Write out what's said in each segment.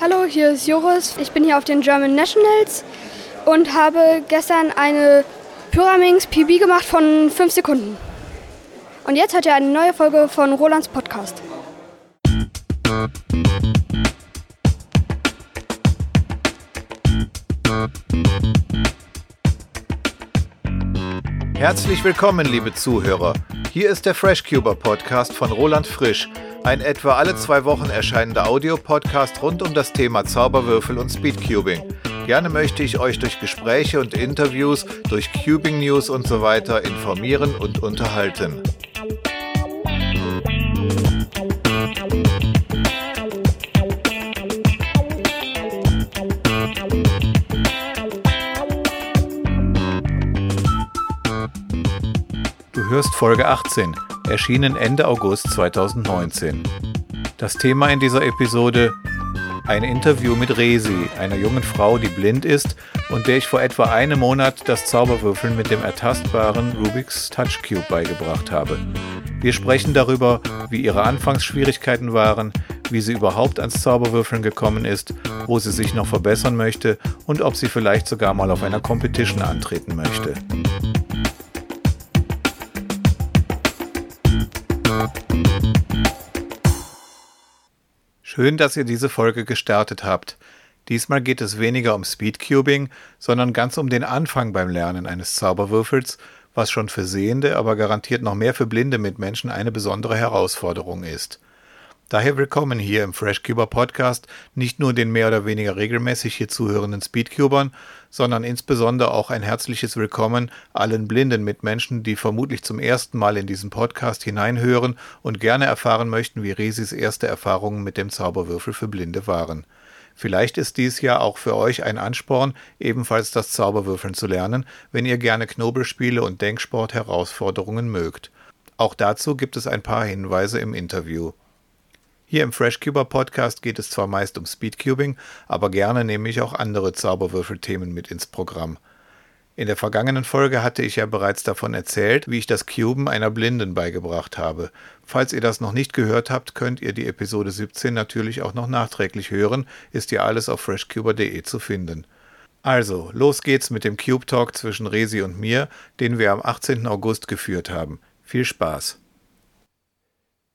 Hallo, hier ist Joris. Ich bin hier auf den German Nationals und habe gestern eine Pyraminx PB gemacht von 5 Sekunden. Und jetzt hört ihr eine neue Folge von Rolands Podcast. Herzlich willkommen, liebe Zuhörer. Hier ist der FreshCuber Podcast von Roland Frisch, ein etwa alle zwei Wochen erscheinender Audiopodcast rund um das Thema Zauberwürfel und Speedcubing. Gerne möchte ich euch durch Gespräche und Interviews, durch Cubing News und so weiter informieren und unterhalten. Du hörst Folge 18, erschienen Ende August 2019. Das Thema in dieser Episode ein Interview mit Resi, einer jungen Frau, die blind ist und der ich vor etwa einem Monat das Zauberwürfeln mit dem ertastbaren Rubik's Touch Cube beigebracht habe. Wir sprechen darüber, wie ihre Anfangsschwierigkeiten waren, wie sie überhaupt ans Zauberwürfeln gekommen ist, wo sie sich noch verbessern möchte und ob sie vielleicht sogar mal auf einer Competition antreten möchte. Schön, dass ihr diese Folge gestartet habt. Diesmal geht es weniger um Speedcubing, sondern ganz um den Anfang beim Lernen eines Zauberwürfels, was schon für Sehende, aber garantiert noch mehr für blinde Mitmenschen eine besondere Herausforderung ist. Daher willkommen hier im FreshCuber Podcast nicht nur den mehr oder weniger regelmäßig hier zuhörenden Speedcubern, sondern insbesondere auch ein herzliches Willkommen allen blinden Mitmenschen, die vermutlich zum ersten Mal in diesen Podcast hineinhören und gerne erfahren möchten, wie Resis erste Erfahrungen mit dem Zauberwürfel für Blinde waren. Vielleicht ist dies ja auch für euch ein Ansporn, ebenfalls das Zauberwürfeln zu lernen, wenn ihr gerne Knobelspiele und Denksport-Herausforderungen mögt. Auch dazu gibt es ein paar Hinweise im Interview. Hier im FreshCuber Podcast geht es zwar meist um Speedcubing, aber gerne nehme ich auch andere Zauberwürfelthemen mit ins Programm. In der vergangenen Folge hatte ich ja bereits davon erzählt, wie ich das Cuben einer Blinden beigebracht habe. Falls ihr das noch nicht gehört habt, könnt ihr die Episode 17 natürlich auch noch nachträglich hören, ist ja alles auf freshcuber.de zu finden. Also, los geht's mit dem Cube Talk zwischen Resi und mir, den wir am 18. August geführt haben. Viel Spaß!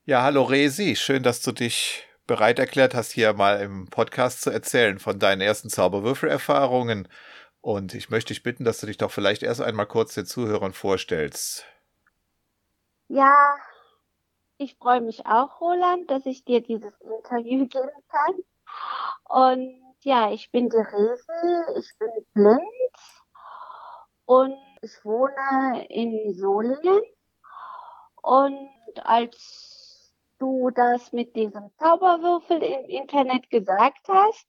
Ja, hallo Resi, schön, dass du dich bereit erklärt hast, hier mal im Podcast zu erzählen von deinen ersten Zauberwürfelerfahrungen. Und ich möchte dich bitten, dass du dich doch vielleicht erst einmal kurz den Zuhörern vorstellst. Ja, ich freue mich auch, Roland, dass ich dir dieses Interview geben kann. Und ja, ich bin die Resi, ich bin blind und ich wohne in Solingen. Und als du das mit diesem Zauberwürfel im Internet gesagt hast,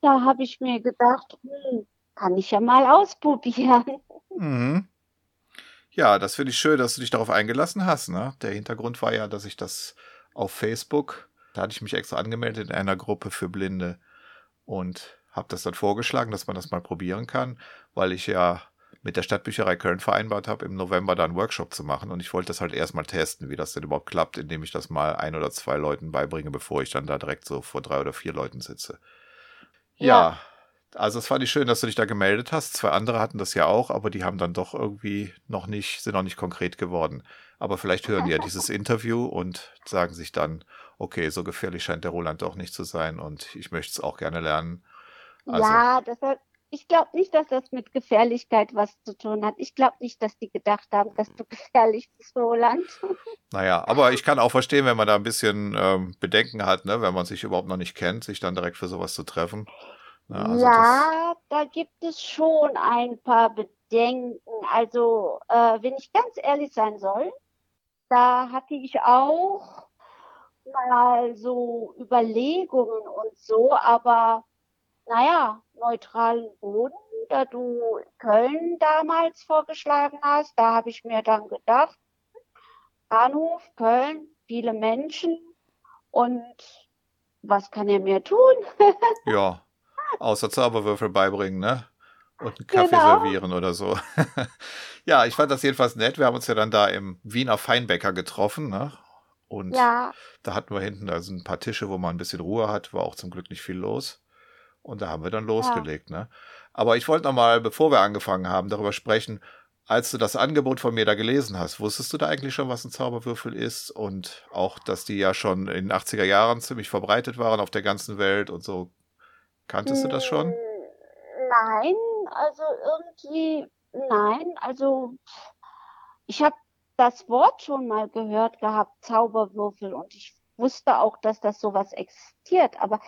da habe ich mir gedacht, hm, kann ich ja mal ausprobieren. Mhm. Ja, das finde ich schön, dass du dich darauf eingelassen hast. Ne? Der Hintergrund war ja, dass ich das auf Facebook, da hatte ich mich extra angemeldet in einer Gruppe für Blinde und habe das dann vorgeschlagen, dass man das mal probieren kann, weil ich ja mit der Stadtbücherei Köln vereinbart habe, im November da einen Workshop zu machen. Und ich wollte das halt erstmal testen, wie das denn überhaupt klappt, indem ich das mal ein oder zwei Leuten beibringe, bevor ich dann da direkt so vor drei oder vier Leuten sitze. Ja. ja. Also es fand ich schön, dass du dich da gemeldet hast. Zwei andere hatten das ja auch, aber die haben dann doch irgendwie noch nicht, sind noch nicht konkret geworden. Aber vielleicht hören die ja dieses Interview und sagen sich dann, okay, so gefährlich scheint der Roland doch nicht zu sein und ich möchte es auch gerne lernen. Also, ja, das, ich glaube nicht, dass das mit Gefährlichkeit was zu tun hat. Ich glaube nicht, dass die gedacht haben, dass du gefährlich bist, Roland. Naja, aber ich kann auch verstehen, wenn man da ein bisschen ähm, Bedenken hat, ne, wenn man sich überhaupt noch nicht kennt, sich dann direkt für sowas zu treffen. Na, also ja, da gibt es schon ein paar Bedenken. Also, äh, wenn ich ganz ehrlich sein soll, da hatte ich auch mal so Überlegungen und so, aber naja, neutralen Boden, da du Köln damals vorgeschlagen hast, da habe ich mir dann gedacht, Bahnhof, Köln, viele Menschen und was kann er mir tun? ja, außer Zauberwürfel beibringen, ne? Und einen Kaffee genau. servieren oder so. ja, ich fand das jedenfalls nett. Wir haben uns ja dann da im Wiener Feinbäcker getroffen, ne? Und ja. da hatten wir hinten also ein paar Tische, wo man ein bisschen Ruhe hat, war auch zum Glück nicht viel los. Und da haben wir dann losgelegt. Ja. Ne? Aber ich wollte noch mal, bevor wir angefangen haben, darüber sprechen, als du das Angebot von mir da gelesen hast, wusstest du da eigentlich schon, was ein Zauberwürfel ist? Und auch, dass die ja schon in den 80er Jahren ziemlich verbreitet waren auf der ganzen Welt und so. Kanntest du das schon? Hm, nein, also irgendwie, nein, also ich habe das Wort schon mal gehört gehabt, Zauberwürfel, und ich wusste auch, dass das sowas existiert, aber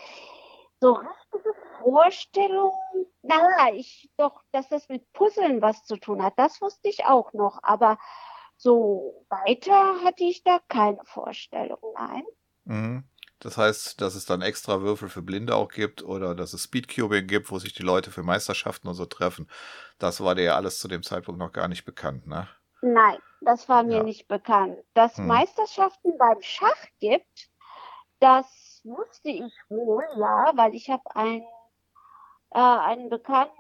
so richtige Vorstellungen, na, ich doch, dass das mit Puzzeln was zu tun hat, das wusste ich auch noch, aber so weiter hatte ich da keine Vorstellung, nein. Mhm. Das heißt, dass es dann extra Würfel für Blinde auch gibt oder dass es Speedcubing gibt, wo sich die Leute für Meisterschaften und so treffen. Das war dir ja alles zu dem Zeitpunkt noch gar nicht bekannt, ne? Nein, das war mir ja. nicht bekannt. Dass hm. Meisterschaften beim Schach gibt, das wusste ich wohl, ja, weil ich habe einen, äh, einen Bekannten,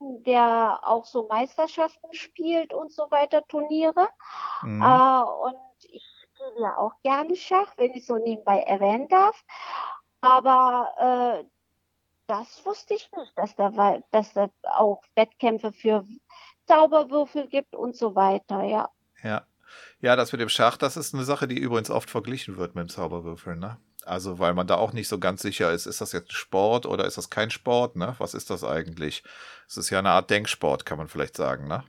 der auch so Meisterschaften spielt und so weiter, Turniere. Mhm. Äh, und ich spiele ja auch gerne Schach, wenn ich so nebenbei erwähnen darf. Aber äh, das wusste ich nicht, dass da, dass da auch Wettkämpfe für Zauberwürfel gibt und so weiter, ja. Ja. Ja, das mit dem Schach, das ist eine Sache, die übrigens oft verglichen wird mit dem Zauberwürfeln, ne? Also, weil man da auch nicht so ganz sicher ist, ist das jetzt Sport oder ist das kein Sport, ne? Was ist das eigentlich? Es ist ja eine Art Denksport, kann man vielleicht sagen, ne?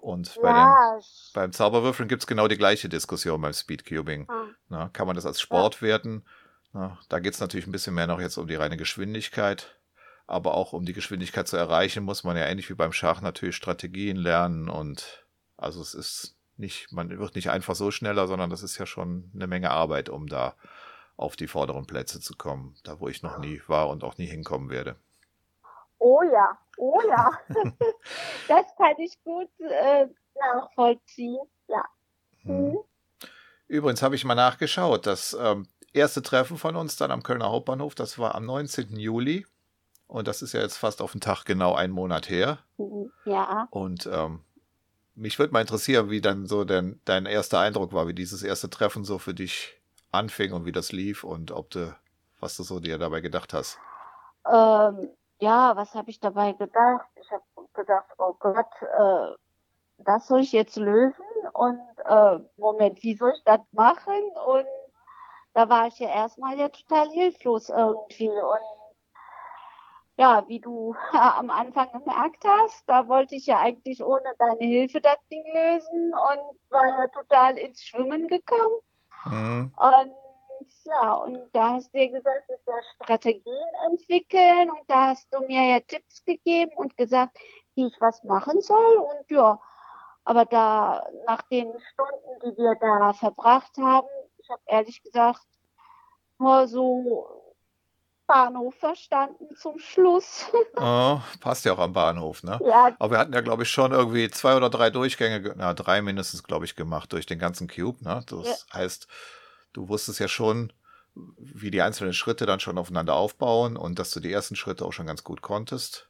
Und bei ja. den, beim Zauberwürfeln gibt es genau die gleiche Diskussion beim Speedcubing. Hm. Ne? Kann man das als Sport ja. werten? Ne? Da geht es natürlich ein bisschen mehr noch jetzt um die reine Geschwindigkeit. Aber auch um die Geschwindigkeit zu erreichen, muss man ja ähnlich wie beim Schach natürlich Strategien lernen. Und also es ist nicht, man wird nicht einfach so schneller, sondern das ist ja schon eine Menge Arbeit, um da auf die vorderen Plätze zu kommen, da wo ich noch nie war und auch nie hinkommen werde. Oh ja, oh ja. das kann ich gut äh, nachvollziehen, ja. Hm. Übrigens habe ich mal nachgeschaut, das ähm, erste Treffen von uns dann am Kölner Hauptbahnhof, das war am 19. Juli. Und das ist ja jetzt fast auf den Tag genau einen Monat her. Mhm, ja. Und ähm, mich würde mal interessieren, wie dann so dein, dein erster Eindruck war, wie dieses erste Treffen so für dich anfing und wie das lief und ob du, was du so dir dabei gedacht hast. Ähm, ja, was habe ich dabei gedacht? Ich habe gedacht, oh Gott, äh, das soll ich jetzt lösen und äh, Moment, wie soll ich das machen? Und da war ich ja erstmal ja total hilflos irgendwie und ja, wie du am Anfang gemerkt hast, da wollte ich ja eigentlich ohne deine Hilfe das Ding lösen und war ja total ins Schwimmen gekommen. Mhm. Und ja, und da hast du dir gesagt, dass wir Strategien entwickeln und da hast du mir ja Tipps gegeben und gesagt, wie ich was machen soll und ja, aber da nach den Stunden, die wir da verbracht haben, ich habe ehrlich gesagt nur so Bahnhof verstanden zum Schluss. Oh, passt ja auch am Bahnhof, ne? Ja. Aber wir hatten ja, glaube ich, schon irgendwie zwei oder drei Durchgänge, na, drei mindestens, glaube ich, gemacht durch den ganzen Cube, ne? Das ja. heißt, du wusstest ja schon, wie die einzelnen Schritte dann schon aufeinander aufbauen und dass du die ersten Schritte auch schon ganz gut konntest.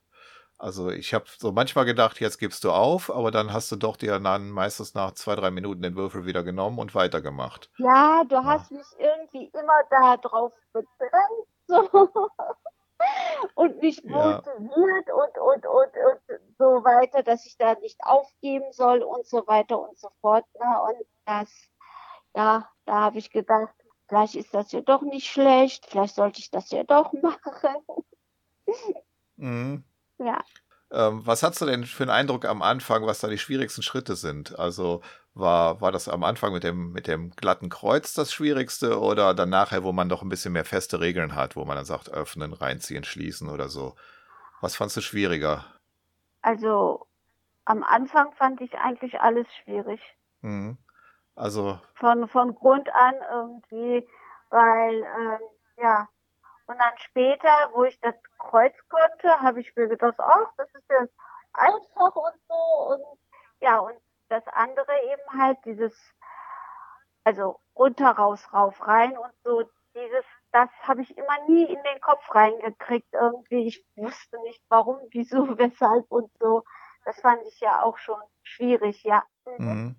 Also ich habe so manchmal gedacht, jetzt gibst du auf, aber dann hast du doch dir dann meistens nach zwei, drei Minuten den Würfel wieder genommen und weitergemacht. Ja, du hast mich irgendwie immer da drauf bedrängt so. und mich motiviert ja. und, und, und, und so weiter, dass ich da nicht aufgeben soll und so weiter und so fort. Ne? Und das, ja, da habe ich gedacht, vielleicht ist das ja doch nicht schlecht, vielleicht sollte ich das ja doch machen. mhm. Ja. Ähm, was hast du denn für einen Eindruck am Anfang, was da die schwierigsten Schritte sind? Also war, war das am Anfang mit dem, mit dem glatten Kreuz das Schwierigste oder dann nachher, wo man doch ein bisschen mehr feste Regeln hat, wo man dann sagt, öffnen, reinziehen, schließen oder so? Was fandst du schwieriger? Also am Anfang fand ich eigentlich alles schwierig. Mhm. Also. Von, von Grund an irgendwie, weil, ähm, ja, und dann später, wo ich das Kreuz konnte, habe ich mir gedacht, ach, das ist ja einfach und so. Und ja, und das andere eben halt dieses, also runter, raus, rauf, rein und so, dieses, das habe ich immer nie in den Kopf reingekriegt irgendwie. Ich wusste nicht warum, wieso, weshalb und so. Das fand ich ja auch schon schwierig, ja. Mhm.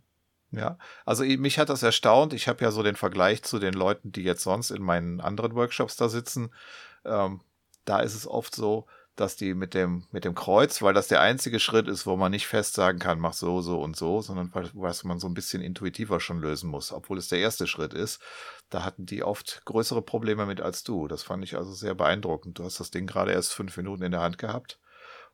Ja, also mich hat das erstaunt. Ich habe ja so den Vergleich zu den Leuten, die jetzt sonst in meinen anderen Workshops da sitzen. Ähm, da ist es oft so, dass die mit dem, mit dem Kreuz, weil das der einzige Schritt ist, wo man nicht fest sagen kann, mach so, so und so, sondern was man so ein bisschen intuitiver schon lösen muss, obwohl es der erste Schritt ist. Da hatten die oft größere Probleme mit als du. Das fand ich also sehr beeindruckend. Du hast das Ding gerade erst fünf Minuten in der Hand gehabt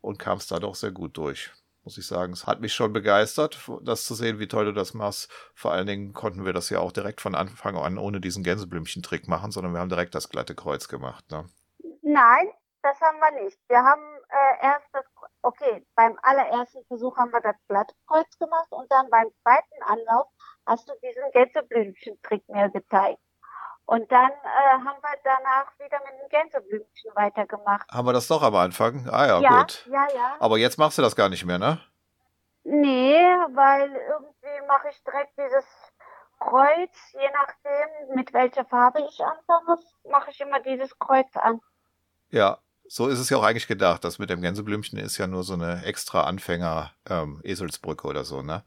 und kamst da doch sehr gut durch muss ich sagen. Es hat mich schon begeistert, das zu sehen, wie toll du das machst. Vor allen Dingen konnten wir das ja auch direkt von Anfang an ohne diesen Gänseblümchen-Trick machen, sondern wir haben direkt das glatte Kreuz gemacht. Ne? Nein, das haben wir nicht. Wir haben äh, erst das, okay, beim allerersten Versuch haben wir das glatte Kreuz gemacht und dann beim zweiten Anlauf hast du diesen Gänseblümchen-Trick mir gezeigt. Und dann äh, haben wir danach wieder mit dem Gänseblümchen weitergemacht. Haben wir das doch am Anfang? Ah ja, ja gut. Ja, ja. Aber jetzt machst du das gar nicht mehr, ne? Nee, weil irgendwie mache ich direkt dieses Kreuz, je nachdem, mit welcher Farbe ich anfange, mache ich immer dieses Kreuz an. Ja, so ist es ja auch eigentlich gedacht. Das mit dem Gänseblümchen ist ja nur so eine extra Anfänger-Eselsbrücke ähm, oder so, ne?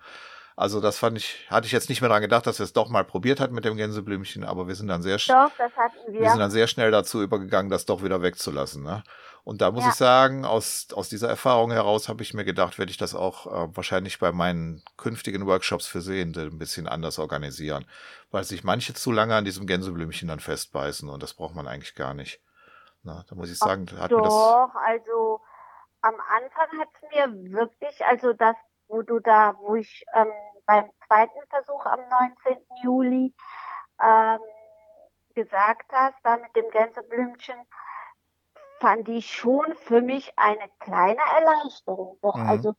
Also das fand ich, hatte ich jetzt nicht mehr daran gedacht, dass wir es doch mal probiert hatten mit dem Gänseblümchen, aber wir sind dann sehr doch, hatten wir. wir sind dann sehr schnell dazu übergegangen, das doch wieder wegzulassen. Ne? Und da muss ja. ich sagen, aus, aus dieser Erfahrung heraus habe ich mir gedacht, werde ich das auch äh, wahrscheinlich bei meinen künftigen Workshops für Sehende ein bisschen anders organisieren, weil sich manche zu lange an diesem Gänseblümchen dann festbeißen und das braucht man eigentlich gar nicht. Na, da muss ich sagen, Ach, hat doch, mir das. Doch, also am Anfang hat es mir wirklich, also das, wo du da, wo ich ähm, beim zweiten Versuch am 19. Juli ähm, gesagt hast, da mit dem Gänseblümchen, fand ich schon für mich eine kleine Erleichterung. Doch, mhm. also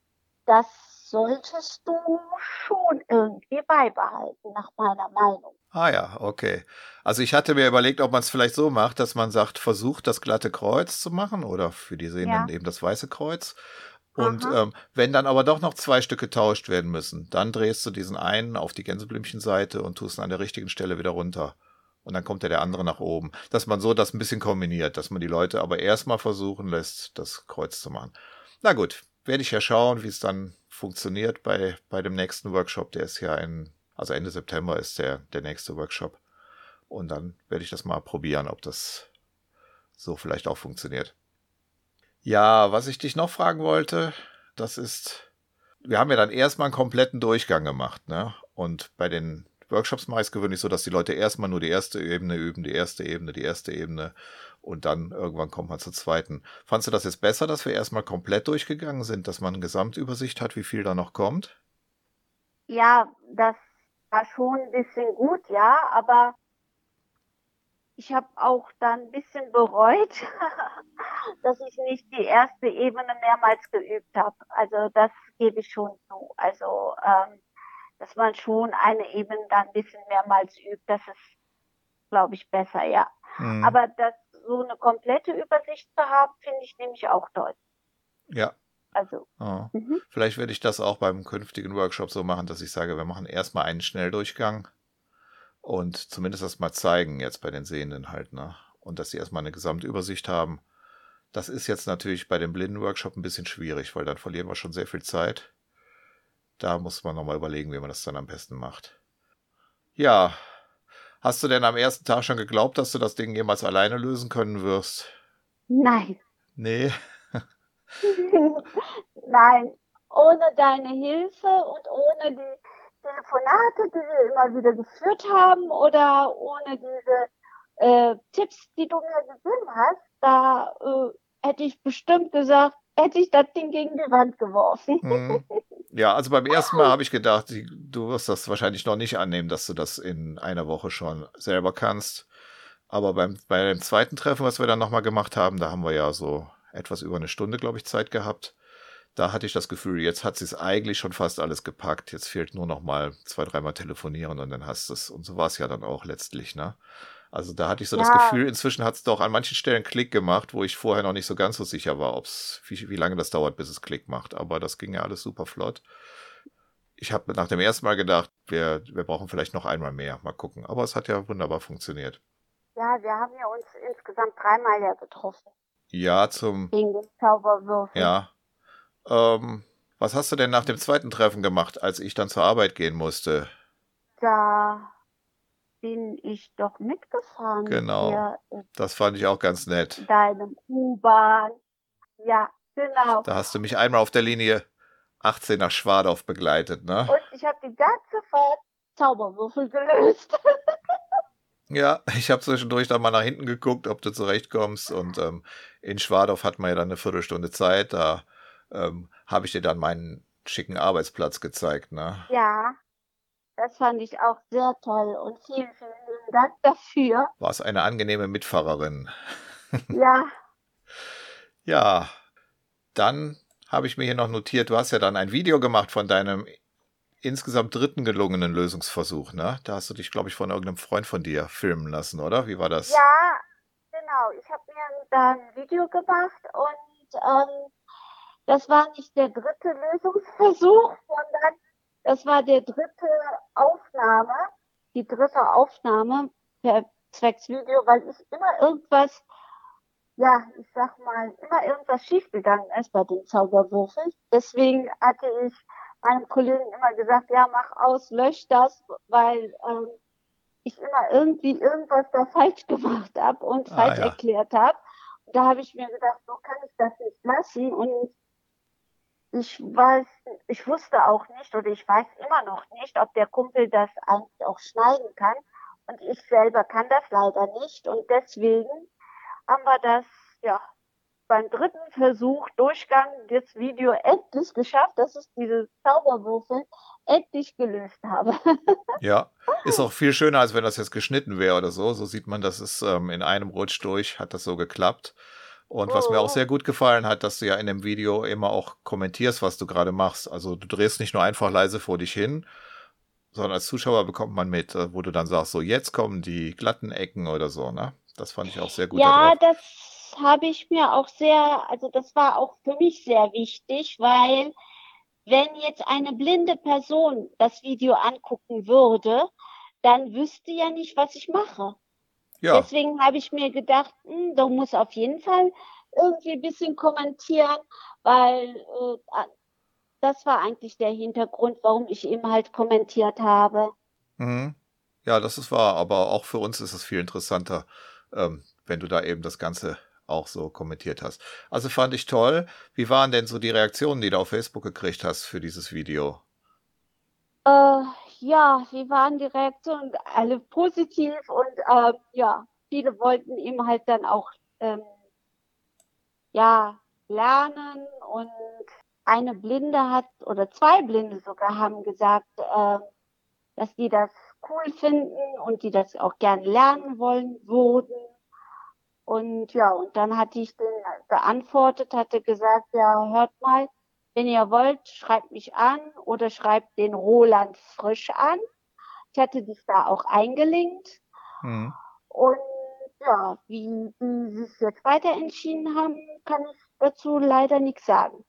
das solltest du schon irgendwie beibehalten, nach meiner Meinung. Ah ja, okay. Also ich hatte mir überlegt, ob man es vielleicht so macht, dass man sagt, versucht das glatte Kreuz zu machen oder für die Sehenden ja. eben das weiße Kreuz und ähm, wenn dann aber doch noch zwei Stücke getauscht werden müssen, dann drehst du diesen einen auf die Gänseblümchenseite und tust ihn an der richtigen Stelle wieder runter. Und dann kommt ja der andere nach oben. Dass man so das ein bisschen kombiniert, dass man die Leute aber erstmal versuchen lässt, das Kreuz zu machen. Na gut, werde ich ja schauen, wie es dann funktioniert bei, bei dem nächsten Workshop. Der ist ja in, also Ende September ist der, der nächste Workshop. Und dann werde ich das mal probieren, ob das so vielleicht auch funktioniert. Ja, was ich dich noch fragen wollte, das ist, wir haben ja dann erstmal einen kompletten Durchgang gemacht, ne? Und bei den Workshops es gewöhnlich so, dass die Leute erstmal nur die erste Ebene üben, die erste Ebene, die erste Ebene und dann irgendwann kommt man zur zweiten. Fandst du das jetzt besser, dass wir erstmal komplett durchgegangen sind, dass man eine Gesamtübersicht hat, wie viel da noch kommt? Ja, das war schon ein bisschen gut, ja, aber ich habe auch dann ein bisschen bereut, dass ich nicht die erste Ebene mehrmals geübt habe. Also das gebe ich schon zu. Also ähm, dass man schon eine Ebene dann ein bisschen mehrmals übt, das ist, glaube ich, besser, ja. Mhm. Aber das so eine komplette Übersicht zu haben, finde ich nämlich auch toll. Ja. Also. Oh. Mhm. Vielleicht werde ich das auch beim künftigen Workshop so machen, dass ich sage, wir machen erstmal einen Schnelldurchgang und zumindest das mal zeigen jetzt bei den Sehenden halt, ne? Und dass sie erstmal eine Gesamtübersicht haben. Das ist jetzt natürlich bei dem Blindenworkshop ein bisschen schwierig, weil dann verlieren wir schon sehr viel Zeit. Da muss man nochmal überlegen, wie man das dann am besten macht. Ja. Hast du denn am ersten Tag schon geglaubt, dass du das Ding jemals alleine lösen können wirst? Nein. Nee. Nein. Ohne deine Hilfe und ohne die Telefonate, die wir immer wieder geführt haben oder ohne diese äh, Tipps, die du mir gegeben hast, da äh, hätte ich bestimmt gesagt, hätte ich das Ding gegen die Wand geworfen. Mhm. Ja, also beim ersten Mal habe ich gedacht, du wirst das wahrscheinlich noch nicht annehmen, dass du das in einer Woche schon selber kannst. Aber beim, bei dem zweiten Treffen, was wir dann nochmal gemacht haben, da haben wir ja so etwas über eine Stunde, glaube ich, Zeit gehabt da hatte ich das Gefühl, jetzt hat sie es eigentlich schon fast alles gepackt. Jetzt fehlt nur noch mal zwei, dreimal telefonieren und dann hast du es. Und so war es ja dann auch letztlich, ne? Also da hatte ich so ja. das Gefühl, inzwischen hat es doch an manchen Stellen Klick gemacht, wo ich vorher noch nicht so ganz so sicher war, ob's, wie, wie lange das dauert, bis es Klick macht. Aber das ging ja alles super flott. Ich habe nach dem ersten Mal gedacht, wir, wir brauchen vielleicht noch einmal mehr. Mal gucken. Aber es hat ja wunderbar funktioniert. Ja, wir haben ja uns insgesamt dreimal ja getroffen. Ja, zum. Wegen dem Zauberwürfel. Ja, ähm, was hast du denn nach dem zweiten Treffen gemacht, als ich dann zur Arbeit gehen musste? Da bin ich doch mitgefahren. Genau. das fand ich auch ganz nett. Deinem U-Bahn Ja, genau. Da hast du mich einmal auf der Linie 18 nach Schwadorf begleitet, ne? Und ich habe die ganze Fahrt Zauberwürfel gelöst. Ja, ich habe zwischendurch dann mal nach hinten geguckt, ob du zurechtkommst. Und ähm, in Schwadorf hat man ja dann eine Viertelstunde Zeit. Da ähm, habe ich dir dann meinen schicken Arbeitsplatz gezeigt, ne? Ja, das fand ich auch sehr toll. Und vielen, vielen Dank dafür. War es eine angenehme Mitfahrerin. Ja. ja, dann habe ich mir hier noch notiert, du hast ja dann ein Video gemacht von deinem insgesamt dritten gelungenen Lösungsversuch, ne? Da hast du dich, glaube ich, von irgendeinem Freund von dir filmen lassen, oder? Wie war das? Ja, genau. Ich habe mir da ein Video gemacht und ähm, das war nicht der dritte Lösungsversuch, sondern das war der dritte Aufnahme, die dritte Aufnahme per zwecks Video, weil ich immer irgendwas, ja, ich sag mal, immer irgendwas schiefgegangen ist bei den Zauberwürfeln. Deswegen hatte ich meinem Kollegen immer gesagt, ja, mach aus, lösch das, weil ähm, ich immer irgendwie irgendwas da falsch gemacht habe und ah, falsch ja. erklärt habe. Da habe ich mir gedacht, so kann ich das nicht lassen und ich weiß, ich wusste auch nicht oder ich weiß immer noch nicht, ob der Kumpel das eigentlich auch schneiden kann. Und ich selber kann das leider nicht. Und deswegen haben wir das, ja, beim dritten Versuch, Durchgang des Video endlich geschafft, dass ich diese Zauberwürfel endlich gelöst habe. ja, ist auch viel schöner, als wenn das jetzt geschnitten wäre oder so. So sieht man, dass es ähm, in einem Rutsch durch hat das so geklappt. Und was mir auch oh. sehr gut gefallen hat, dass du ja in dem Video immer auch kommentierst, was du gerade machst. Also du drehst nicht nur einfach leise vor dich hin, sondern als Zuschauer bekommt man mit, äh, wo du dann sagst, so jetzt kommen die glatten Ecken oder so, ne? Das fand ich auch sehr gut. Ja, das habe ich mir auch sehr, also das war auch für mich sehr wichtig, weil wenn jetzt eine blinde Person das Video angucken würde, dann wüsste ja nicht, was ich mache. Ja. Deswegen habe ich mir gedacht, hm, du musst auf jeden Fall irgendwie ein bisschen kommentieren, weil äh, das war eigentlich der Hintergrund, warum ich eben halt kommentiert habe. Mhm. Ja, das ist wahr, aber auch für uns ist es viel interessanter, ähm, wenn du da eben das Ganze auch so kommentiert hast. Also fand ich toll. Wie waren denn so die Reaktionen, die du auf Facebook gekriegt hast für dieses Video? Äh, ja, wie waren die Reaktionen? Alle positiv und äh, ja, viele wollten ihm halt dann auch ähm, ja lernen und eine Blinde hat oder zwei Blinde sogar haben gesagt, äh, dass die das cool finden und die das auch gern lernen wollen würden. Und ja, und dann hatte ich den geantwortet, hatte gesagt, ja, hört mal, wenn ihr wollt, schreibt mich an oder schreibt den Roland frisch an. Ich hatte dich da auch eingelinkt. Mhm. Und ja, wie die sich jetzt weiter entschieden haben, kann ich dazu leider nichts sagen.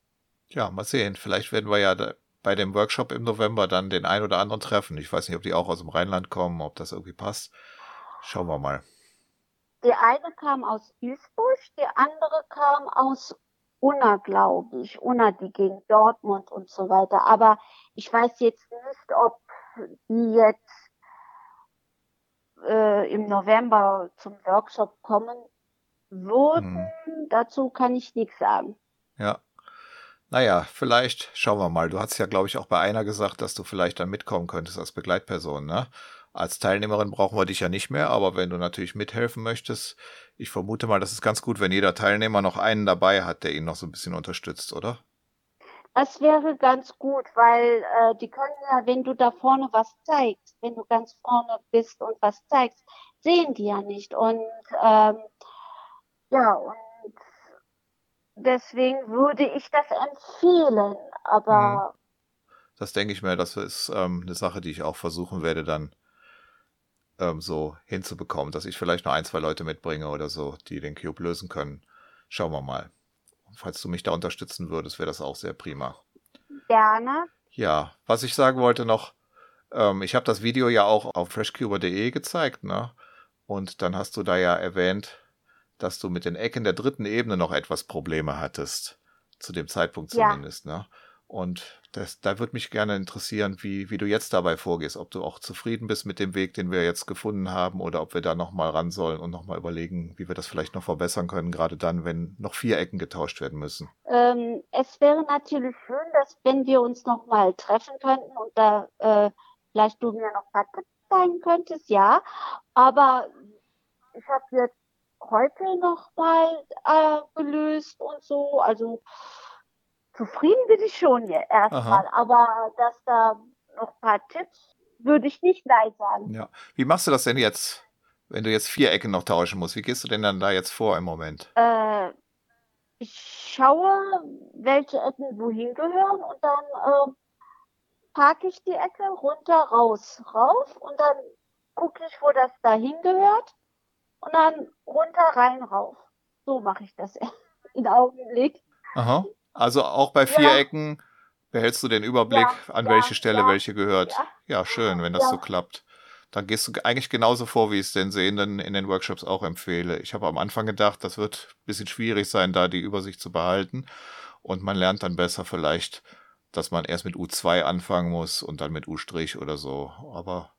Ja, mal sehen. Vielleicht werden wir ja bei dem Workshop im November dann den einen oder anderen treffen. Ich weiß nicht, ob die auch aus dem Rheinland kommen, ob das irgendwie passt. Schauen wir mal. Die eine kam aus Duisburg, die andere kam aus Unna, glaube ich. Unna, die gegen Dortmund und so weiter. Aber ich weiß jetzt nicht, ob die jetzt äh, im November zum Workshop kommen würden. Hm. Dazu kann ich nichts sagen. Ja. Naja, vielleicht schauen wir mal. Du hast ja, glaube ich, auch bei einer gesagt, dass du vielleicht dann mitkommen könntest als Begleitperson, ne? Als Teilnehmerin brauchen wir dich ja nicht mehr, aber wenn du natürlich mithelfen möchtest, ich vermute mal, das ist ganz gut, wenn jeder Teilnehmer noch einen dabei hat, der ihn noch so ein bisschen unterstützt, oder? Das wäre ganz gut, weil äh, die können ja, wenn du da vorne was zeigst, wenn du ganz vorne bist und was zeigst, sehen die ja nicht. Und ähm, ja, und deswegen würde ich das empfehlen. Aber mhm. das denke ich mir, das ist ähm, eine Sache, die ich auch versuchen werde, dann ähm, so hinzubekommen, dass ich vielleicht noch ein, zwei Leute mitbringe oder so, die den Cube lösen können. Schauen wir mal. Falls du mich da unterstützen würdest, wäre das auch sehr prima. Gerne. Ja, was ich sagen wollte noch, ähm, ich habe das Video ja auch auf freshcuber.de gezeigt, ne? Und dann hast du da ja erwähnt, dass du mit den Ecken der dritten Ebene noch etwas Probleme hattest. Zu dem Zeitpunkt zumindest, ja. ne? Und das, da würde mich gerne interessieren, wie, wie du jetzt dabei vorgehst, ob du auch zufrieden bist mit dem Weg, den wir jetzt gefunden haben, oder ob wir da nochmal ran sollen und nochmal überlegen, wie wir das vielleicht noch verbessern können, gerade dann, wenn noch vier Ecken getauscht werden müssen. Ähm, es wäre natürlich schön, dass wenn wir uns nochmal treffen könnten und da äh, vielleicht du mir noch Tipps zeigen könntest, ja. Aber ich habe jetzt heute nochmal äh, gelöst und so, also zufrieden bin ich schon erstmal, aber dass da noch ein paar Tipps würde ich nicht nein sagen. Ja. Wie machst du das denn jetzt, wenn du jetzt vier Ecken noch tauschen musst? Wie gehst du denn dann da jetzt vor im Moment? Äh, ich schaue, welche Ecken wohin gehören und dann äh, parke ich die Ecke runter, raus, rauf und dann gucke ich, wo das dahin gehört und dann runter, rein, rauf. So mache ich das in Augenblick. Aha. Also auch bei Vierecken ja. behältst du den Überblick, ja, an welche Stelle ja, welche gehört. Ja, schön, wenn das so klappt. Dann gehst du eigentlich genauso vor, wie ich es den Sehenden in den Workshops auch empfehle. Ich habe am Anfang gedacht, das wird ein bisschen schwierig sein, da die Übersicht zu behalten. Und man lernt dann besser vielleicht, dass man erst mit U2 anfangen muss und dann mit U' oder so. Aber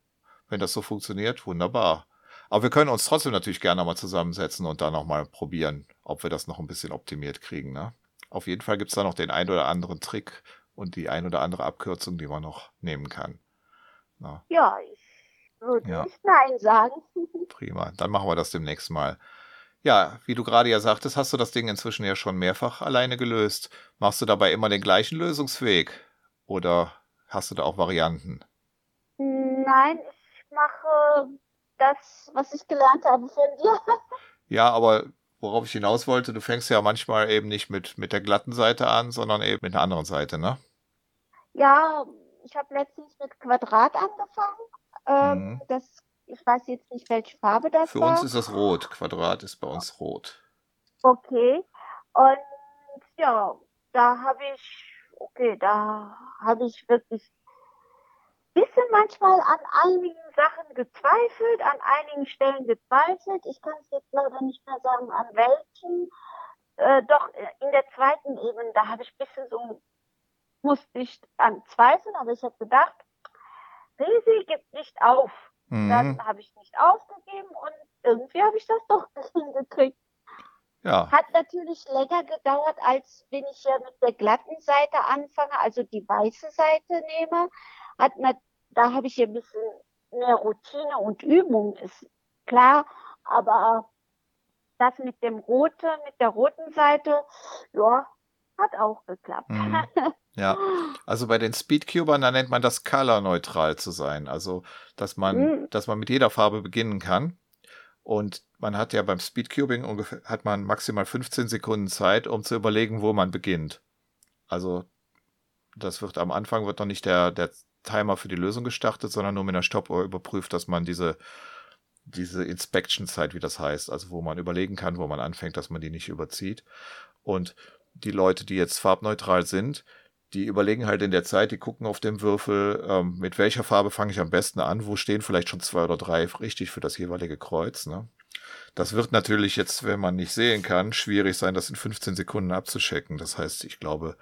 wenn das so funktioniert, wunderbar. Aber wir können uns trotzdem natürlich gerne mal zusammensetzen und da nochmal probieren, ob wir das noch ein bisschen optimiert kriegen. Ne? Auf jeden Fall gibt es da noch den ein oder anderen Trick und die ein oder andere Abkürzung, die man noch nehmen kann. Na. Ja, ich würde ja. nicht Nein sagen. Prima, dann machen wir das demnächst mal. Ja, wie du gerade ja sagtest, hast du das Ding inzwischen ja schon mehrfach alleine gelöst. Machst du dabei immer den gleichen Lösungsweg? Oder hast du da auch Varianten? Nein, ich mache das, was ich gelernt habe von dir. Ja, aber worauf ich hinaus wollte, du fängst ja manchmal eben nicht mit, mit der glatten Seite an, sondern eben mit einer anderen Seite, ne? Ja, ich habe letztens mit Quadrat angefangen. Ähm, mhm. Das, ich weiß jetzt nicht, welche Farbe das Für war. uns ist das rot. Quadrat ist bei uns rot. Okay. Und ja, da habe ich, okay, da habe ich wirklich bisschen manchmal an einigen Sachen gezweifelt, an einigen Stellen gezweifelt. Ich kann es jetzt leider nicht mehr sagen, an welchen. Äh, doch in der zweiten Ebene, da habe ich ein bisschen so, musste ich an zweifeln, aber ich habe gedacht, Risi gibt nicht auf. Mhm. Dann habe ich nicht aufgegeben und irgendwie habe ich das doch hingekriegt. Ja. Hat natürlich länger gedauert, als wenn ich ja mit der glatten Seite anfange, also die weiße Seite nehme hat da habe ich ein bisschen mehr Routine und Übung, ist klar, aber das mit dem roten, mit der roten Seite, ja, hat auch geklappt. Mhm. Ja, also bei den Speedcubern, da nennt man das color-neutral zu sein. Also, dass man, mhm. dass man mit jeder Farbe beginnen kann. Und man hat ja beim Speedcubing ungefähr, hat man maximal 15 Sekunden Zeit, um zu überlegen, wo man beginnt. Also, das wird am Anfang wird noch nicht der, der Timer für die Lösung gestartet, sondern nur mit einer Stoppuhr überprüft, dass man diese, diese Inspection-Zeit, wie das heißt, also wo man überlegen kann, wo man anfängt, dass man die nicht überzieht. Und die Leute, die jetzt farbneutral sind, die überlegen halt in der Zeit, die gucken auf dem Würfel, ähm, mit welcher Farbe fange ich am besten an, wo stehen vielleicht schon zwei oder drei richtig für das jeweilige Kreuz. Ne? Das wird natürlich jetzt, wenn man nicht sehen kann, schwierig sein, das in 15 Sekunden abzuschecken. Das heißt, ich glaube,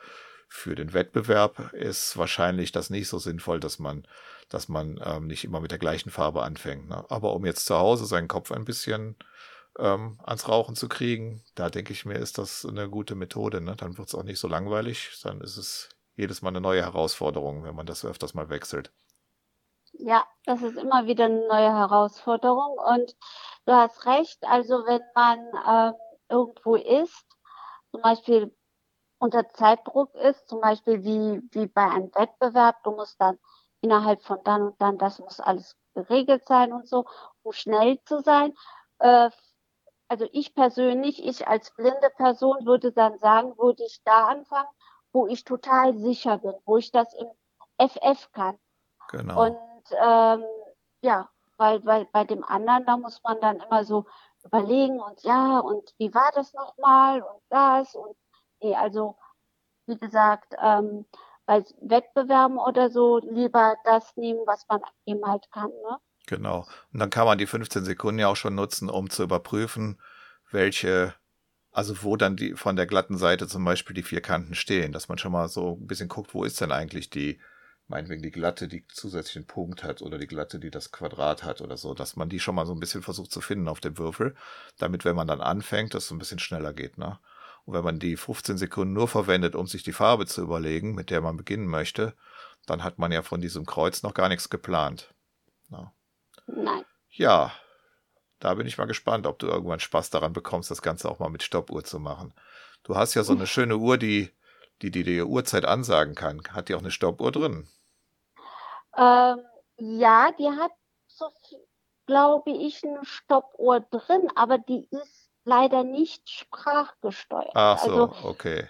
für den Wettbewerb ist wahrscheinlich das nicht so sinnvoll, dass man, dass man ähm, nicht immer mit der gleichen Farbe anfängt. Ne? Aber um jetzt zu Hause seinen Kopf ein bisschen ähm, ans Rauchen zu kriegen, da denke ich mir, ist das eine gute Methode. Ne? Dann wird es auch nicht so langweilig, dann ist es jedes Mal eine neue Herausforderung, wenn man das öfters mal wechselt. Ja, das ist immer wieder eine neue Herausforderung und du hast recht, also wenn man ähm, irgendwo ist, zum Beispiel unter Zeitdruck ist, zum Beispiel wie, wie bei einem Wettbewerb, du musst dann innerhalb von dann und dann, das muss alles geregelt sein und so, um schnell zu sein. Äh, also ich persönlich, ich als blinde Person würde dann sagen, würde ich da anfangen, wo ich total sicher bin, wo ich das im FF kann. Genau. Und ähm, ja, weil, weil bei dem anderen, da muss man dann immer so überlegen und ja, und wie war das nochmal und das und Nee, also wie gesagt, ähm, bei Wettbewerben oder so lieber das nehmen, was man eben halt kann. Ne? Genau. Und dann kann man die 15 Sekunden ja auch schon nutzen, um zu überprüfen, welche Also wo dann die von der glatten Seite zum Beispiel die vier Kanten stehen, dass man schon mal so ein bisschen guckt, wo ist denn eigentlich die, meinetwegen die glatte, die zusätzlichen Punkt hat oder die glatte, die das Quadrat hat oder so, dass man die schon mal so ein bisschen versucht zu finden auf dem Würfel, damit, wenn man dann anfängt, das so ein bisschen schneller geht, ne? Und wenn man die 15 Sekunden nur verwendet, um sich die Farbe zu überlegen, mit der man beginnen möchte, dann hat man ja von diesem Kreuz noch gar nichts geplant. Ne? Nein. Ja, da bin ich mal gespannt, ob du irgendwann Spaß daran bekommst, das Ganze auch mal mit Stoppuhr zu machen. Du hast ja so eine schöne Uhr, die die, die die Uhrzeit ansagen kann. Hat die auch eine Stoppuhr drin? Ähm, ja, die hat so glaube ich, eine Stoppuhr drin, aber die ist leider nicht sprachgesteuert. Ach so, also, okay.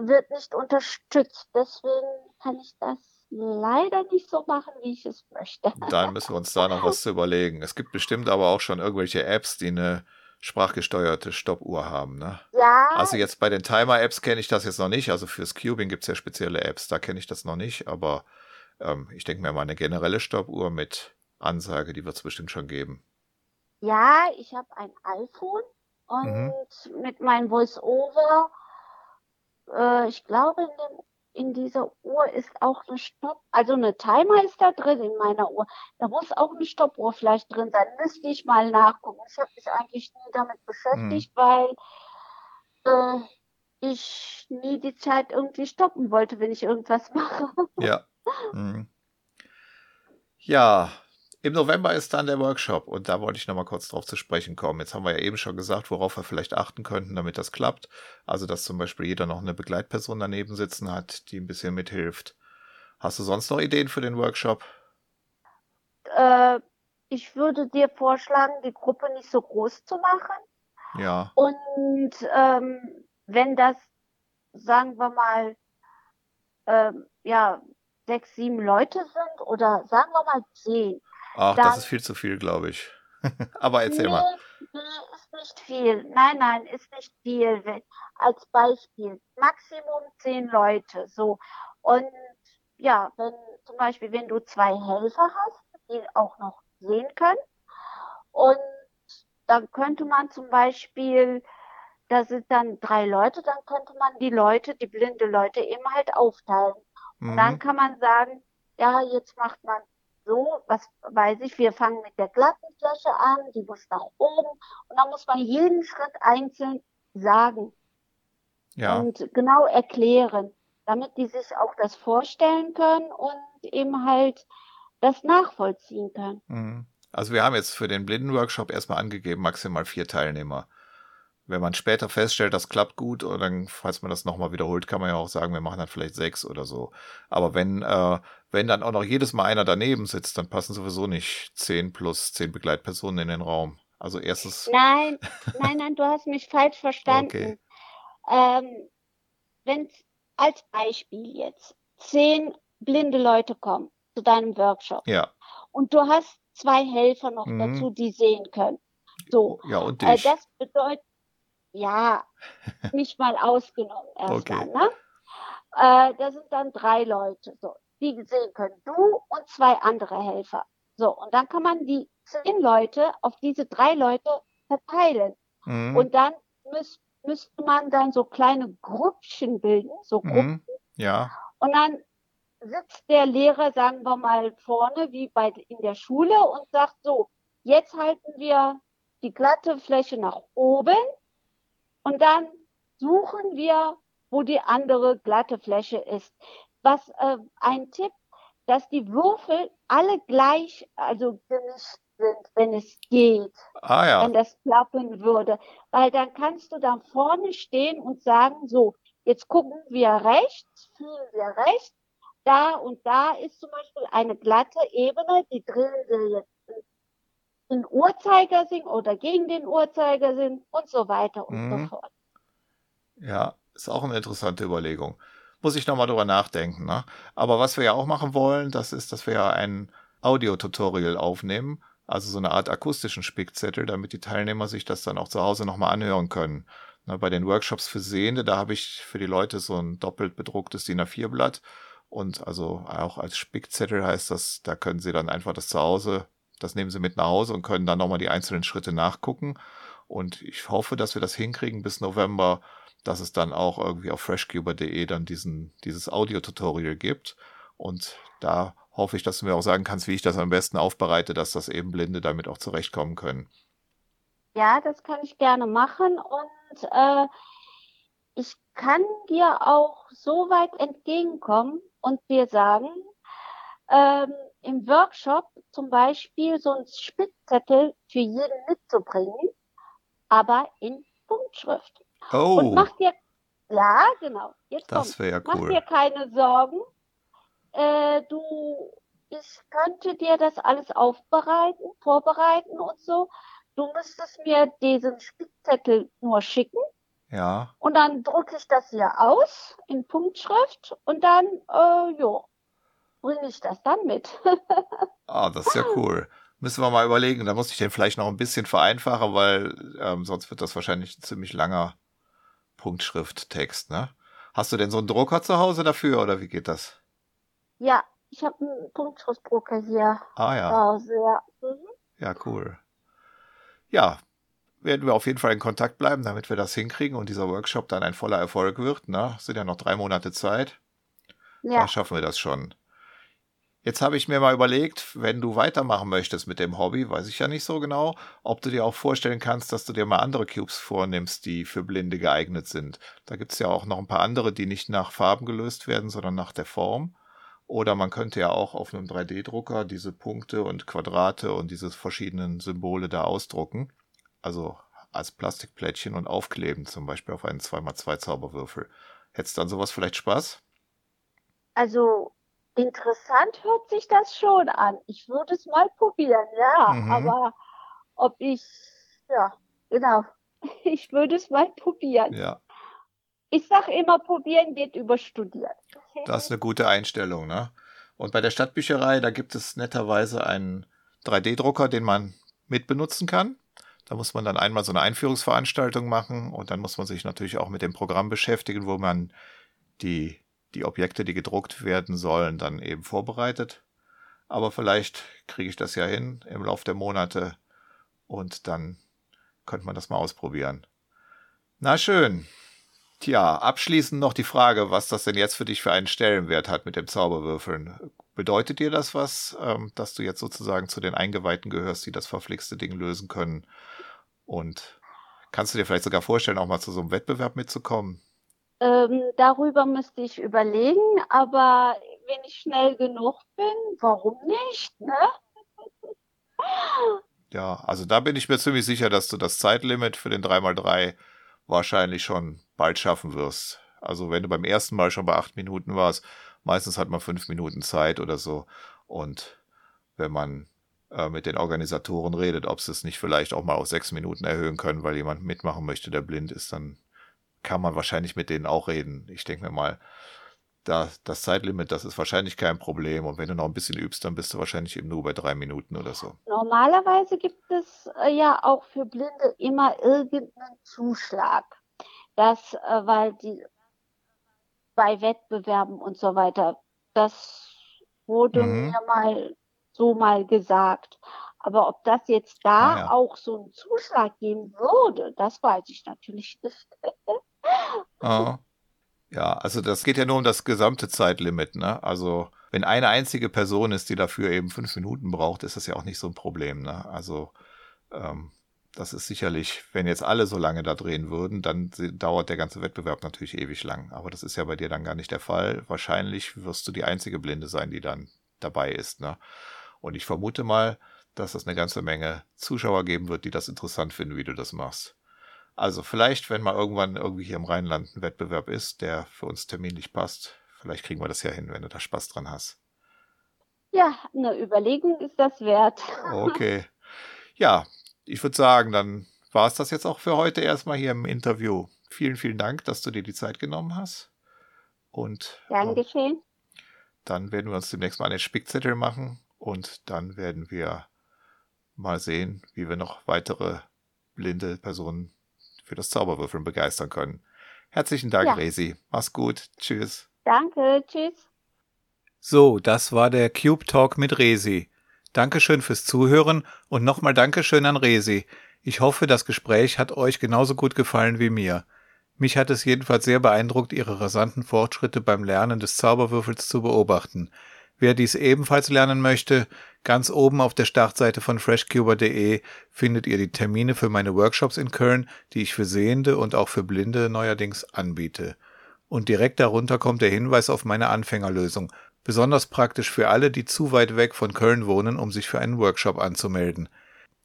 Wird nicht unterstützt. Deswegen kann ich das leider nicht so machen, wie ich es möchte. Dann müssen wir uns da noch was zu überlegen. Es gibt bestimmt aber auch schon irgendwelche Apps, die eine sprachgesteuerte Stoppuhr haben. Ne? Ja. Also jetzt bei den Timer-Apps kenne ich das jetzt noch nicht. Also fürs Cubing gibt es ja spezielle Apps, da kenne ich das noch nicht. Aber ähm, ich denke mir mal, eine generelle Stoppuhr mit Ansage, die wird es bestimmt schon geben. Ja, ich habe ein iPhone und mhm. mit meinem Voice-Over, äh, ich glaube, in dem in dieser Uhr ist auch eine Stopp, also eine Timer ist da drin in meiner Uhr. Da muss auch eine Stoppuhr vielleicht drin sein. Müsste ich mal nachgucken. Ich habe mich eigentlich nie damit beschäftigt, mhm. weil äh, ich nie die Zeit irgendwie stoppen wollte, wenn ich irgendwas mache. Ja. Mhm. Ja, im November ist dann der Workshop und da wollte ich nochmal kurz drauf zu sprechen kommen. Jetzt haben wir ja eben schon gesagt, worauf wir vielleicht achten könnten, damit das klappt. Also, dass zum Beispiel jeder noch eine Begleitperson daneben sitzen hat, die ein bisschen mithilft. Hast du sonst noch Ideen für den Workshop? Äh, ich würde dir vorschlagen, die Gruppe nicht so groß zu machen. Ja. Und ähm, wenn das, sagen wir mal, ähm, ja, sechs, sieben Leute sind oder sagen wir mal zehn, Ach, das ist viel zu viel, glaube ich. Aber erzähl nee, mal. Nee, ist nicht viel. Nein, nein, ist nicht viel. Als Beispiel, Maximum zehn Leute. So. Und ja, wenn zum Beispiel, wenn du zwei Helfer hast, die auch noch sehen können. Und dann könnte man zum Beispiel, da sind dann drei Leute, dann könnte man die Leute, die blinde Leute eben halt aufteilen. Mhm. Und dann mhm. kann man sagen, ja, jetzt macht man so, was weiß ich, wir fangen mit der glatten Fläche an, die muss nach oben und dann muss man jeden Schritt einzeln sagen ja. und genau erklären, damit die sich auch das vorstellen können und eben halt das nachvollziehen können. Mhm. Also wir haben jetzt für den Blindenworkshop erstmal angegeben, maximal vier Teilnehmer wenn man später feststellt, das klappt gut, und dann, falls man das nochmal wiederholt, kann man ja auch sagen, wir machen dann vielleicht sechs oder so. Aber wenn, äh, wenn dann auch noch jedes Mal einer daneben sitzt, dann passen sowieso nicht zehn plus zehn Begleitpersonen in den Raum. Also erstes. Nein, nein, nein, du hast mich falsch verstanden. Okay. Ähm, wenn als Beispiel jetzt zehn blinde Leute kommen zu deinem Workshop. Ja. Und du hast zwei Helfer noch mhm. dazu, die sehen können. So. Ja, und dich. Äh, das bedeutet, ja, nicht mal ausgenommen erstmal. Okay. Ne? Äh, da sind dann drei Leute, so, die sehen können. Du und zwei andere Helfer. So, und dann kann man die zehn Leute auf diese drei Leute verteilen. Mhm. Und dann müß, müsste man dann so kleine Grüppchen bilden, so mhm. Gruppen. Mhm. Ja. Und dann sitzt der Lehrer, sagen wir mal, vorne, wie bei in der Schule und sagt so, jetzt halten wir die glatte Fläche nach oben und dann suchen wir, wo die andere glatte Fläche ist. Was äh, ein Tipp, dass die Würfel alle gleich, also gemischt sind, wenn es geht. Ah, ja. Wenn das klappen würde. Weil dann kannst du da vorne stehen und sagen, so, jetzt gucken wir rechts, fühlen wir rechts. Da und da ist zum Beispiel eine glatte Ebene, die drehen wir jetzt in Uhrzeigersinn oder gegen den Uhrzeigersinn und so weiter und mhm. so fort. Ja, ist auch eine interessante Überlegung. Muss ich nochmal drüber nachdenken. Ne? Aber was wir ja auch machen wollen, das ist, dass wir ja ein Audio-Tutorial aufnehmen, also so eine Art akustischen Spickzettel, damit die Teilnehmer sich das dann auch zu Hause nochmal anhören können. Ne, bei den Workshops für Sehende, da habe ich für die Leute so ein doppelt bedrucktes DIN A4-Blatt. Und also auch als Spickzettel heißt das, da können sie dann einfach das zu Hause das nehmen sie mit nach Hause und können dann nochmal die einzelnen Schritte nachgucken. Und ich hoffe, dass wir das hinkriegen bis November, dass es dann auch irgendwie auf freshcuber.de dann diesen, dieses Audio-Tutorial gibt. Und da hoffe ich, dass du mir auch sagen kannst, wie ich das am besten aufbereite, dass das eben Blinde damit auch zurechtkommen können. Ja, das kann ich gerne machen und äh, ich kann dir auch so weit entgegenkommen und dir sagen, ähm, im Workshop zum Beispiel so ein Spickzettel für jeden mitzubringen, aber in Punktschrift. Oh. Und mach dir, ja, genau, jetzt das wäre ja cool. Mach dir keine Sorgen. Äh, du, ich könnte dir das alles aufbereiten, vorbereiten und so. Du müsstest mir diesen Spickzettel nur schicken. Ja. Und dann drucke ich das hier aus in Punktschrift und dann, äh, jo, bringe ich das dann mit. ah, das ist ja cool. Müssen wir mal überlegen. Da muss ich den vielleicht noch ein bisschen vereinfachen, weil ähm, sonst wird das wahrscheinlich ein ziemlich langer Punktschrifttext, ne? Hast du denn so einen Drucker zu Hause dafür oder wie geht das? Ja, ich habe einen Punktschriftdrucker hier ah, ja. zu Hause, ja. Mhm. Ja, cool. Ja, werden wir auf jeden Fall in Kontakt bleiben, damit wir das hinkriegen und dieser Workshop dann ein voller Erfolg wird. Ne? Sind ja noch drei Monate Zeit. Ja. Da schaffen wir das schon. Jetzt habe ich mir mal überlegt, wenn du weitermachen möchtest mit dem Hobby, weiß ich ja nicht so genau, ob du dir auch vorstellen kannst, dass du dir mal andere Cubes vornimmst, die für Blinde geeignet sind. Da gibt es ja auch noch ein paar andere, die nicht nach Farben gelöst werden, sondern nach der Form. Oder man könnte ja auch auf einem 3D-Drucker diese Punkte und Quadrate und diese verschiedenen Symbole da ausdrucken. Also als Plastikplättchen und aufkleben, zum Beispiel auf einen 2x2 Zauberwürfel. Hättest du dann sowas vielleicht Spaß? Also Interessant hört sich das schon an. Ich würde es mal probieren, ja. Mhm. Aber ob ich, ja, genau. Ich würde es mal probieren. Ja. Ich sage immer, probieren geht über studieren. Das ist eine gute Einstellung, ne? Und bei der Stadtbücherei, da gibt es netterweise einen 3D-Drucker, den man mitbenutzen kann. Da muss man dann einmal so eine Einführungsveranstaltung machen und dann muss man sich natürlich auch mit dem Programm beschäftigen, wo man die die Objekte, die gedruckt werden sollen, dann eben vorbereitet. Aber vielleicht kriege ich das ja hin im Laufe der Monate und dann könnte man das mal ausprobieren. Na schön. Tja, abschließend noch die Frage, was das denn jetzt für dich für einen Stellenwert hat mit dem Zauberwürfeln. Bedeutet dir das was, ähm, dass du jetzt sozusagen zu den Eingeweihten gehörst, die das verflixte Ding lösen können? Und kannst du dir vielleicht sogar vorstellen, auch mal zu so einem Wettbewerb mitzukommen? Ähm, darüber müsste ich überlegen, aber wenn ich schnell genug bin, warum nicht, ne? Ja, also da bin ich mir ziemlich sicher, dass du das Zeitlimit für den 3x3 wahrscheinlich schon bald schaffen wirst. Also wenn du beim ersten Mal schon bei acht Minuten warst, meistens hat man fünf Minuten Zeit oder so. Und wenn man äh, mit den Organisatoren redet, ob sie es nicht vielleicht auch mal auf sechs Minuten erhöhen können, weil jemand mitmachen möchte, der blind ist, dann kann man wahrscheinlich mit denen auch reden. Ich denke mir mal, da, das Zeitlimit, das ist wahrscheinlich kein Problem. Und wenn du noch ein bisschen übst, dann bist du wahrscheinlich eben nur bei drei Minuten oder so. Normalerweise gibt es äh, ja auch für Blinde immer irgendeinen Zuschlag. Das, äh, weil die bei Wettbewerben und so weiter, das wurde mhm. mir mal so mal gesagt. Aber ob das jetzt da ah, ja. auch so einen Zuschlag geben würde, das weiß ich natürlich nicht. Ah. Ja, also das geht ja nur um das gesamte Zeitlimit, ne? Also wenn eine einzige Person ist, die dafür eben fünf Minuten braucht, ist das ja auch nicht so ein Problem, ne? Also ähm, das ist sicherlich, wenn jetzt alle so lange da drehen würden, dann dauert der ganze Wettbewerb natürlich ewig lang. Aber das ist ja bei dir dann gar nicht der Fall. Wahrscheinlich wirst du die einzige Blinde sein, die dann dabei ist, ne? Und ich vermute mal, dass es eine ganze Menge Zuschauer geben wird, die das interessant finden, wie du das machst. Also vielleicht, wenn mal irgendwann irgendwie hier im Rheinland ein Wettbewerb ist, der für uns terminlich passt, vielleicht kriegen wir das ja hin, wenn du da Spaß dran hast. Ja, eine Überlegung ist das wert. Okay. Ja, ich würde sagen, dann war es das jetzt auch für heute erstmal hier im Interview. Vielen, vielen Dank, dass du dir die Zeit genommen hast. Und Gern geschehen. Dann werden wir uns demnächst mal einen Spickzettel machen und dann werden wir mal sehen, wie wir noch weitere blinde Personen für das Zauberwürfeln begeistern können. Herzlichen Dank, ja. Resi. Mach's gut. Tschüss. Danke. Tschüss. So, das war der Cube Talk mit Resi. Dankeschön fürs Zuhören und nochmal Dankeschön an Resi. Ich hoffe, das Gespräch hat euch genauso gut gefallen wie mir. Mich hat es jedenfalls sehr beeindruckt, ihre rasanten Fortschritte beim Lernen des Zauberwürfels zu beobachten. Wer dies ebenfalls lernen möchte, ganz oben auf der Startseite von freshcuber.de findet ihr die Termine für meine Workshops in Köln, die ich für Sehende und auch für Blinde neuerdings anbiete. Und direkt darunter kommt der Hinweis auf meine Anfängerlösung, besonders praktisch für alle, die zu weit weg von Köln wohnen, um sich für einen Workshop anzumelden.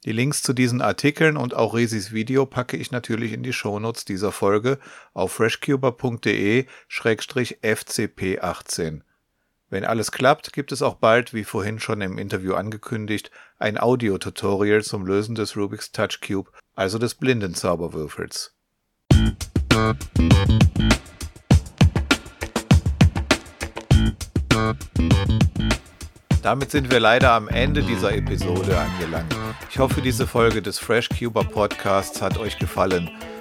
Die Links zu diesen Artikeln und auch Resis Video packe ich natürlich in die Shownotes dieser Folge auf freshcuber.de-fcp18. Wenn alles klappt, gibt es auch bald, wie vorhin schon im Interview angekündigt, ein Audio-Tutorial zum Lösen des Rubik's Touch Cube, also des blinden Zauberwürfels. Damit sind wir leider am Ende dieser Episode angelangt. Ich hoffe, diese Folge des FreshCuber Podcasts hat euch gefallen.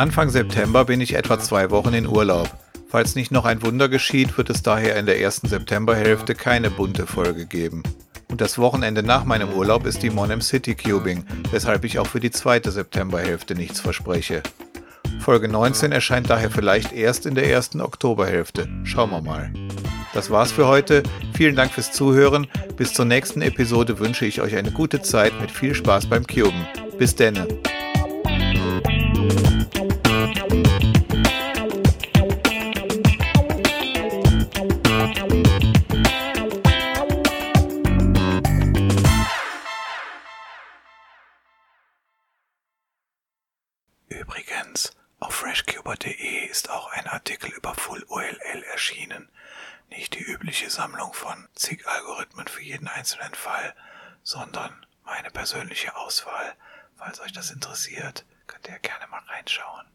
Anfang September bin ich etwa zwei Wochen in Urlaub. Falls nicht noch ein Wunder geschieht, wird es daher in der ersten Septemberhälfte keine bunte Folge geben. Und das Wochenende nach meinem Urlaub ist die Monem City Cubing, weshalb ich auch für die zweite Septemberhälfte nichts verspreche. Folge 19 erscheint daher vielleicht erst in der ersten Oktoberhälfte. Schauen wir mal. Das war's für heute. Vielen Dank fürs Zuhören. Bis zur nächsten Episode wünsche ich euch eine gute Zeit mit viel Spaß beim Cuben. Bis denne. Auf freshcuber.de ist auch ein Artikel über Full OLL erschienen. Nicht die übliche Sammlung von zig Algorithmen für jeden einzelnen Fall, sondern meine persönliche Auswahl. Falls euch das interessiert, könnt ihr gerne mal reinschauen.